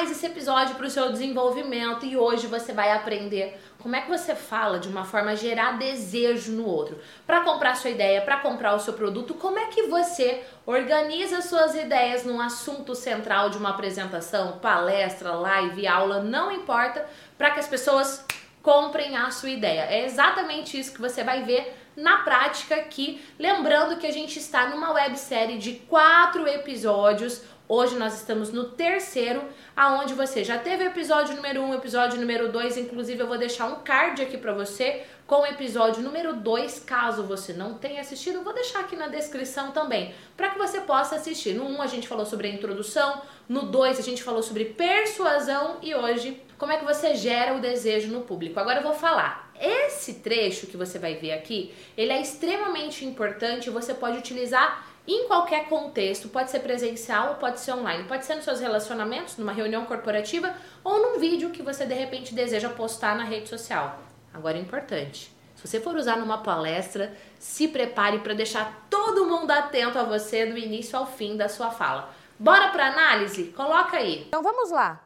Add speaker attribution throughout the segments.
Speaker 1: demais esse episódio para o seu desenvolvimento e hoje você vai aprender como é que você fala de uma forma a gerar desejo no outro. Para comprar sua ideia, para comprar o seu produto, como é que você organiza suas ideias num assunto central de uma apresentação, palestra, live, aula, não importa, para que as pessoas comprem a sua ideia. É exatamente isso que você vai ver na prática aqui. Lembrando que a gente está numa websérie de quatro episódios Hoje nós estamos no terceiro, aonde você já teve episódio número 1, um, episódio número 2, inclusive eu vou deixar um card aqui para você com o episódio número 2, caso você não tenha assistido, vou deixar aqui na descrição também, para que você possa assistir. No 1 um, a gente falou sobre a introdução, no 2 a gente falou sobre persuasão e hoje como é que você gera o desejo no público. Agora eu vou falar. Esse trecho que você vai ver aqui, ele é extremamente importante você pode utilizar em qualquer contexto, pode ser presencial ou pode ser online, pode ser nos seus relacionamentos, numa reunião corporativa ou num vídeo que você de repente deseja postar na rede social. Agora é importante, se você for usar numa palestra, se prepare para deixar todo mundo atento a você do início ao fim da sua fala. Bora para análise? Coloca aí. Então vamos lá.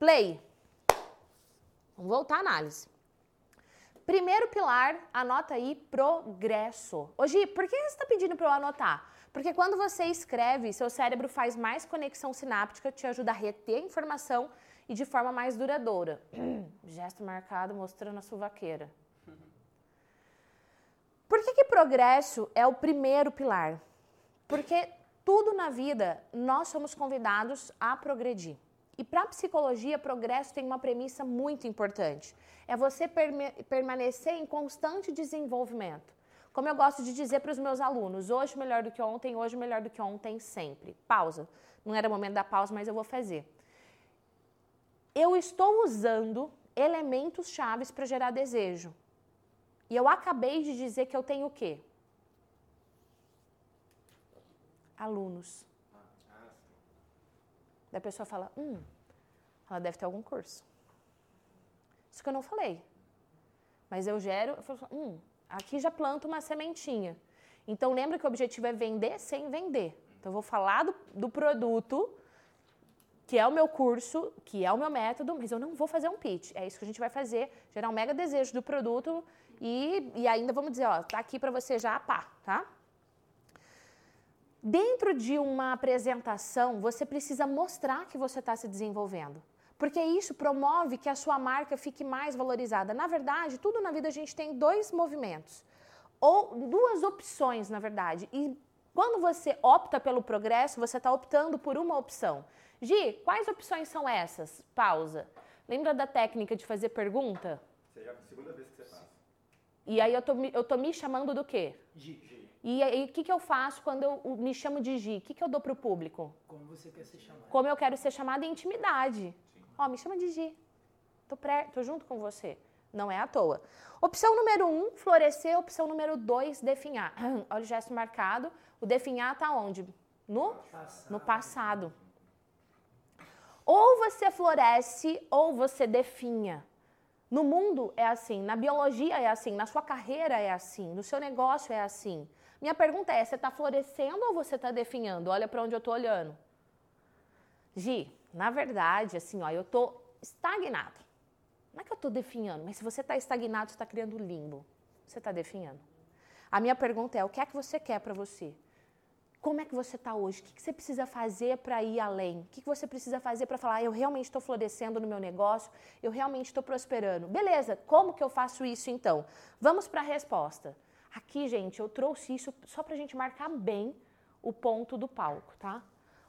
Speaker 1: Play. Vamos voltar à análise. Primeiro pilar, anota aí progresso. Hoje, por que você está pedindo para eu anotar? Porque quando você escreve, seu cérebro faz mais conexão sináptica, te ajuda a reter informação e de forma mais duradoura. Gesto marcado mostrando a suvaqueira. Por que, que progresso é o primeiro pilar? Porque tudo na vida nós somos convidados a progredir. E para a psicologia, progresso tem uma premissa muito importante. É você permanecer em constante desenvolvimento. Como eu gosto de dizer para os meus alunos, hoje melhor do que ontem, hoje melhor do que ontem, sempre. Pausa. Não era momento da pausa, mas eu vou fazer. Eu estou usando elementos chaves para gerar desejo. E eu acabei de dizer que eu tenho o quê? Alunos. Daí a pessoa fala, hum, ela deve ter algum curso. Isso que eu não falei. Mas eu gero, eu falo, hum, aqui já planto uma sementinha. Então lembra que o objetivo é vender sem vender. Então eu vou falar do, do produto, que é o meu curso, que é o meu método, mas eu não vou fazer um pitch. É isso que a gente vai fazer, gerar um mega desejo do produto e, e ainda vamos dizer, ó, tá aqui para você já, pá, tá? Dentro de uma apresentação, você precisa mostrar que você está se desenvolvendo. Porque isso promove que a sua marca fique mais valorizada. Na verdade, tudo na vida a gente tem dois movimentos. Ou duas opções, na verdade. E quando você opta pelo progresso, você está optando por uma opção. Gi, quais opções são essas? Pausa. Lembra da técnica de fazer pergunta?
Speaker 2: Seja a segunda vez que você faz.
Speaker 1: E aí eu tô, eu tô me chamando do quê?
Speaker 2: Gi.
Speaker 1: E aí, o que, que eu faço quando eu me chamo de Gi? O que, que eu dou para o público?
Speaker 3: Como você quer ser chamado.
Speaker 1: Como eu quero ser chamada em intimidade. Ó, me chama de Gi. Tô, pré, tô junto com você. Não é à toa. Opção número um, florescer. Opção número dois, definhar. Olha o gesto marcado. O definhar tá onde? No passado. No passado. Ou você floresce ou você definha. No mundo é assim, na biologia é assim, na sua carreira é assim, no seu negócio é assim. Minha pergunta é: você está florescendo ou você está definhando? Olha para onde eu estou olhando. Gi, na verdade, assim, ó, eu estou estagnado. Não é que eu estou definhando, mas se você está estagnado, você está criando limbo. Você está definhando. A minha pergunta é: o que é que você quer para você? Como é que você está hoje? O que, que, você precisa fazer para ir além? O que, que você precisa fazer para falar, ah, eu realmente estou florescendo no meu negócio, eu realmente estou prosperando? Beleza, como que eu faço isso então? Vamos para a resposta. Aqui, gente, eu trouxe isso só para a gente marcar bem o ponto do palco, tá?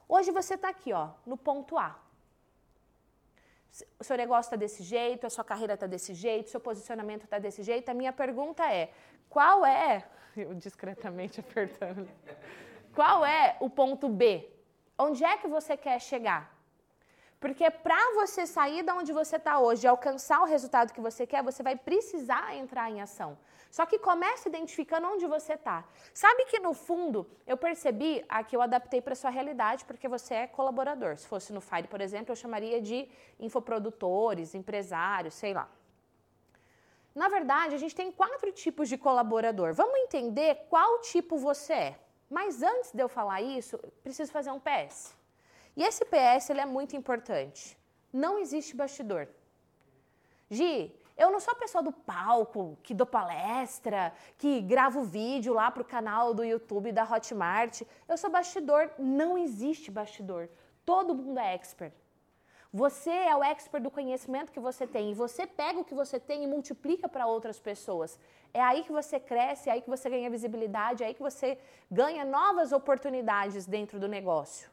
Speaker 1: Hoje você está aqui, ó, no ponto A. O seu negócio está desse jeito, a sua carreira está desse jeito, seu posicionamento está desse jeito. A minha pergunta é: qual é, eu discretamente apertando, qual é o ponto B? Onde é que você quer chegar? Porque para você sair da onde você está hoje e alcançar o resultado que você quer, você vai precisar entrar em ação. Só que comece identificando onde você está. Sabe que no fundo eu percebi, aqui eu adaptei para sua realidade, porque você é colaborador. Se fosse no Fire, por exemplo, eu chamaria de infoprodutores, empresários, sei lá. Na verdade, a gente tem quatro tipos de colaborador. Vamos entender qual tipo você é. Mas antes de eu falar isso, preciso fazer um PS. E esse PS ele é muito importante. Não existe bastidor. Gi, eu não sou a pessoa do palco, que dou palestra, que gravo vídeo lá pro canal do YouTube da Hotmart. Eu sou bastidor. Não existe bastidor. Todo mundo é expert. Você é o expert do conhecimento que você tem e você pega o que você tem e multiplica para outras pessoas. É aí que você cresce, é aí que você ganha visibilidade, é aí que você ganha novas oportunidades dentro do negócio.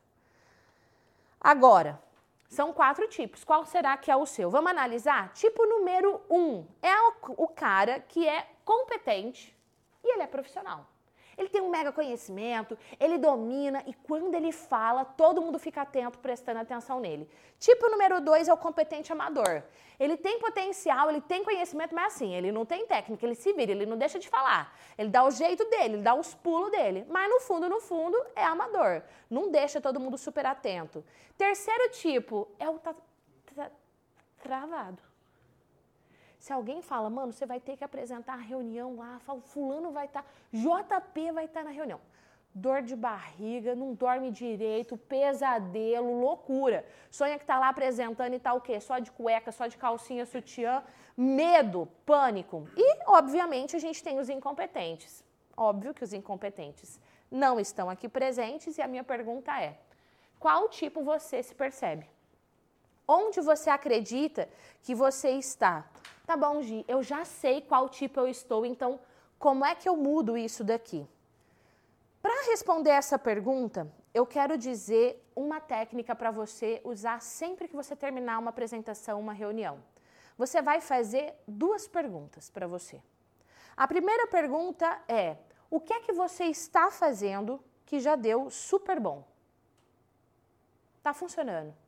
Speaker 1: Agora, são quatro tipos. Qual será que é o seu? Vamos analisar? Tipo número um é o, o cara que é competente e ele é profissional. Ele tem um mega conhecimento, ele domina e quando ele fala, todo mundo fica atento, prestando atenção nele. Tipo número dois é o competente amador. Ele tem potencial, ele tem conhecimento, mas assim, ele não tem técnica, ele se vira, ele não deixa de falar. Ele dá o jeito dele, ele dá os pulos dele. Mas no fundo, no fundo, é amador. Não deixa todo mundo super atento. Terceiro tipo é o travado. Se alguém fala, mano, você vai ter que apresentar a reunião lá, fala, fulano vai estar, tá, JP vai estar tá na reunião. Dor de barriga, não dorme direito, pesadelo, loucura. Sonha que tá lá apresentando e tá o quê? Só de cueca, só de calcinha, sutiã, medo, pânico. E, obviamente, a gente tem os incompetentes. Óbvio que os incompetentes não estão aqui presentes e a minha pergunta é: qual tipo você se percebe? Onde você acredita que você está? Tá bom, Gi, eu já sei qual tipo eu estou, então como é que eu mudo isso daqui? Para responder essa pergunta, eu quero dizer uma técnica para você usar sempre que você terminar uma apresentação, uma reunião. Você vai fazer duas perguntas para você. A primeira pergunta é: o que é que você está fazendo que já deu super bom? Tá funcionando.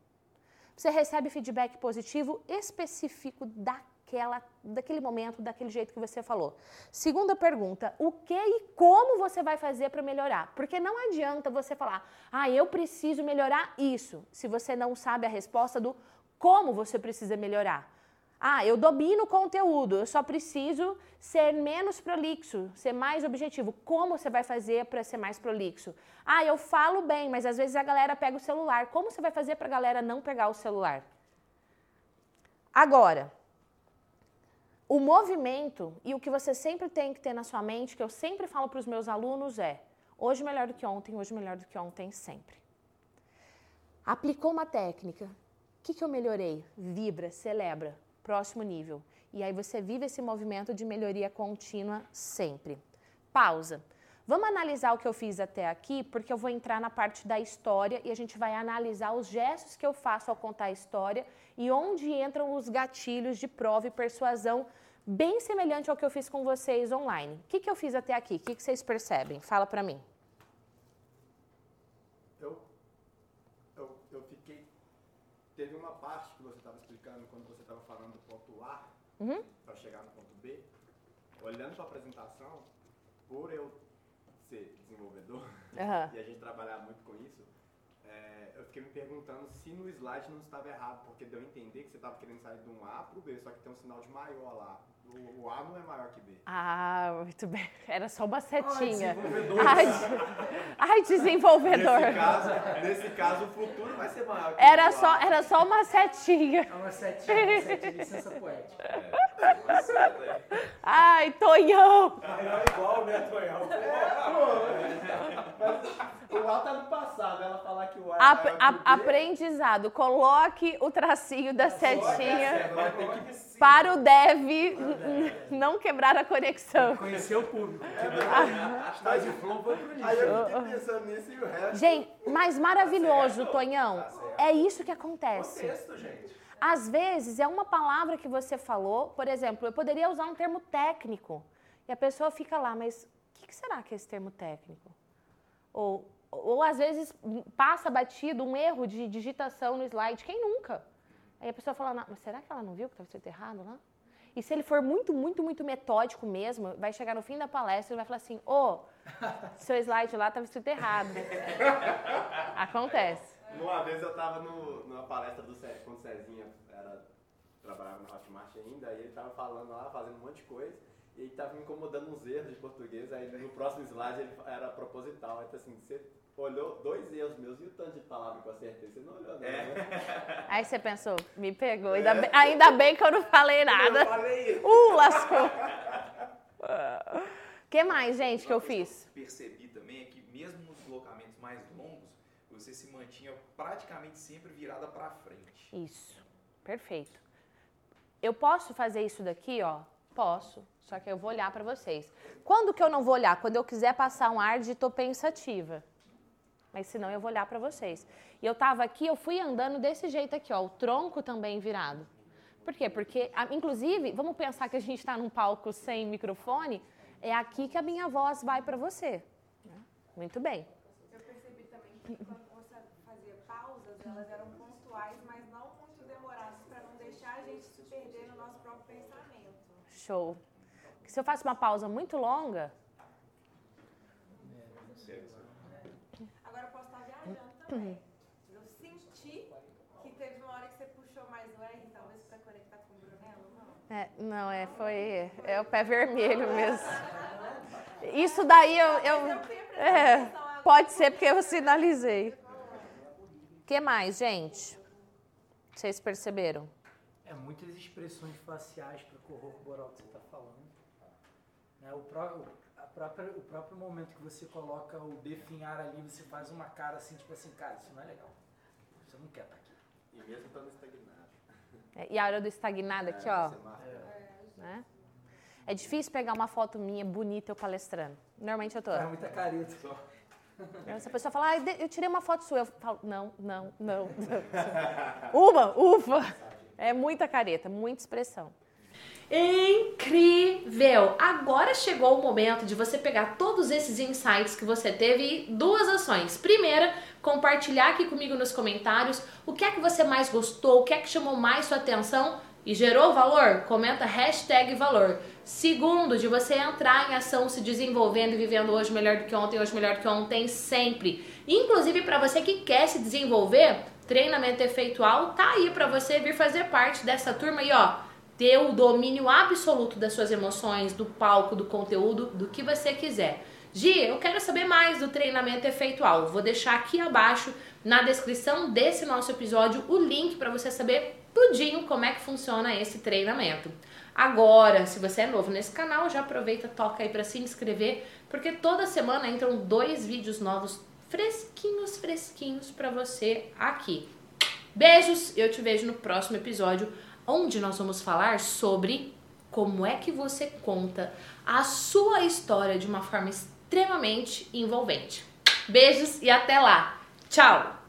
Speaker 1: Você recebe feedback positivo específico daquela, daquele momento, daquele jeito que você falou. Segunda pergunta: o que e como você vai fazer para melhorar? Porque não adianta você falar, ah, eu preciso melhorar isso, se você não sabe a resposta do como você precisa melhorar. Ah, eu domino o conteúdo, eu só preciso ser menos prolixo, ser mais objetivo. Como você vai fazer para ser mais prolixo? Ah, eu falo bem, mas às vezes a galera pega o celular. Como você vai fazer para a galera não pegar o celular? Agora, o movimento e o que você sempre tem que ter na sua mente, que eu sempre falo para os meus alunos é: hoje melhor do que ontem, hoje melhor do que ontem, sempre. Aplicou uma técnica. O que, que eu melhorei? Vibra, celebra próximo nível. E aí você vive esse movimento de melhoria contínua sempre. Pausa. Vamos analisar o que eu fiz até aqui, porque eu vou entrar na parte da história e a gente vai analisar os gestos que eu faço ao contar a história e onde entram os gatilhos de prova e persuasão, bem semelhante ao que eu fiz com vocês online. O que, que eu fiz até aqui? O que, que vocês percebem? Fala para mim.
Speaker 2: teve uma parte que você estava explicando quando você estava falando do ponto A
Speaker 1: uhum.
Speaker 2: para chegar no ponto B. Olhando sua apresentação, por eu ser desenvolvedor
Speaker 1: uhum.
Speaker 2: e a gente trabalhar muito com isso, fiquei me perguntando se no slide não estava errado, porque deu a entender que você estava querendo sair de um A para o B, só que tem um sinal de maior lá. O, A não é maior que B.
Speaker 1: Ah, muito bem. Era só uma setinha.
Speaker 2: Ai,
Speaker 1: desenvolvedor. Ai, ai desenvolvedor.
Speaker 2: Nesse caso, nesse caso, o futuro vai ser maior que
Speaker 1: era
Speaker 2: o
Speaker 1: só,
Speaker 2: A.
Speaker 1: Era só uma setinha.
Speaker 3: É uma setinha, uma setinha, licença poética.
Speaker 2: É, uma seta aí.
Speaker 1: Ai, Tonhão.
Speaker 2: É igual, né, Tonhão?
Speaker 3: O A tá no passado, ela falar que o A é
Speaker 1: a
Speaker 3: B.
Speaker 1: aprendizado. Coloque o tracinho da setinha
Speaker 2: que
Speaker 1: para o dev não quebrar a conexão.
Speaker 3: Conhecer o público. Está de flow,
Speaker 2: Aí eu fiquei pensando nisso e o resto.
Speaker 1: Gente, mas maravilhoso, Tonhão. É isso que acontece.
Speaker 2: Contexto, gente.
Speaker 1: Às vezes é uma palavra que você falou, por exemplo, eu poderia usar um termo técnico. E a pessoa fica lá, mas o que, que será que é esse termo técnico? Ou, ou às vezes passa batido um erro de digitação no slide. Quem nunca? Aí a pessoa fala, "Não, mas será que ela não viu que estava escrito errado lá? E se ele for muito, muito, muito metódico mesmo, vai chegar no fim da palestra e vai falar assim, ô, seu slide lá estava escrito errado. Acontece.
Speaker 2: Uma vez eu estava numa palestra do Cé, quando o Cezinha era, trabalhava na Hotmart ainda, e ele estava falando lá, fazendo um monte de coisa. E tava me incomodando uns erros de português, aí no próximo slide ele era proposital. Aí tá assim, você olhou dois erros meus e o tanto de palavra que eu acertei, você não olhou, não, né?
Speaker 1: Aí você pensou, me pegou. Ainda, bem, ainda bem que eu não falei nada.
Speaker 2: Eu falei isso.
Speaker 1: Uh, lascou. O que mais, gente, que eu fiz?
Speaker 4: percebi também é que mesmo nos deslocamentos mais longos, você se mantinha praticamente sempre virada para frente.
Speaker 1: Isso, perfeito. Eu posso fazer isso daqui, ó? Posso, só que eu vou olhar pra vocês. Quando que eu não vou olhar? Quando eu quiser passar um ar de tô pensativa. Mas senão eu vou olhar pra vocês. E eu tava aqui, eu fui andando desse jeito aqui, ó, o tronco também virado. Por quê? Porque, inclusive, vamos pensar que a gente está num palco sem microfone, é aqui que a minha voz vai pra você. né? Muito bem.
Speaker 5: Eu percebi também que quando você fazia pausas, elas eram pontuais, mas não muito demoradas, para não deixar a gente se perder no nosso próprio
Speaker 1: Show. Se eu faço uma pausa muito longa,
Speaker 5: Agora eu posso estar viajando também. Eu senti que teve uma hora que você puxou mais o R, talvez para conectar com o Brunello, não?
Speaker 1: É, não, é, foi. É o pé vermelho mesmo. Isso daí eu. eu é,
Speaker 5: agora.
Speaker 1: pode ser porque eu sinalizei. O que mais, gente? Vocês perceberam?
Speaker 3: É muitas expressões faciais para corroborar o que você está falando. Né, o, pró- a própria- o próprio momento que você coloca o definhar ali, você faz uma cara assim, tipo assim, cara, isso não é legal. Você não quer estar aqui.
Speaker 2: E mesmo estando estagnado.
Speaker 1: É, E a hora do estagnado aqui, ó.
Speaker 2: Você marca.
Speaker 1: Né? É difícil pegar uma foto minha bonita eu palestrando. Normalmente eu tô.
Speaker 3: Faz muita careta.
Speaker 1: Essa pessoa fala, ah, eu tirei uma foto sua. Eu falo, não, não, não. não. Uma, ufa. É muita careta, muita expressão. Incrível! Agora chegou o momento de você pegar todos esses insights que você teve e duas ações. Primeira, compartilhar aqui comigo nos comentários o que é que você mais gostou, o que é que chamou mais sua atenção e gerou valor. Comenta hashtag valor. Segundo, de você entrar em ação, se desenvolvendo e vivendo hoje melhor do que ontem, hoje melhor do que ontem, sempre. Inclusive para você que quer se desenvolver, treinamento efeitual tá aí para você vir fazer parte dessa turma aí, ó ter o domínio absoluto das suas emoções, do palco, do conteúdo, do que você quiser. Gi, eu quero saber mais do treinamento efeitual. Vou deixar aqui abaixo na descrição desse nosso episódio o link para você saber tudinho como é que funciona esse treinamento. Agora, se você é novo nesse canal, já aproveita, toca aí para se inscrever, porque toda semana entram dois vídeos novos fresquinhos, fresquinhos para você aqui. Beijos, eu te vejo no próximo episódio, onde nós vamos falar sobre como é que você conta a sua história de uma forma extremamente envolvente. Beijos e até lá. Tchau!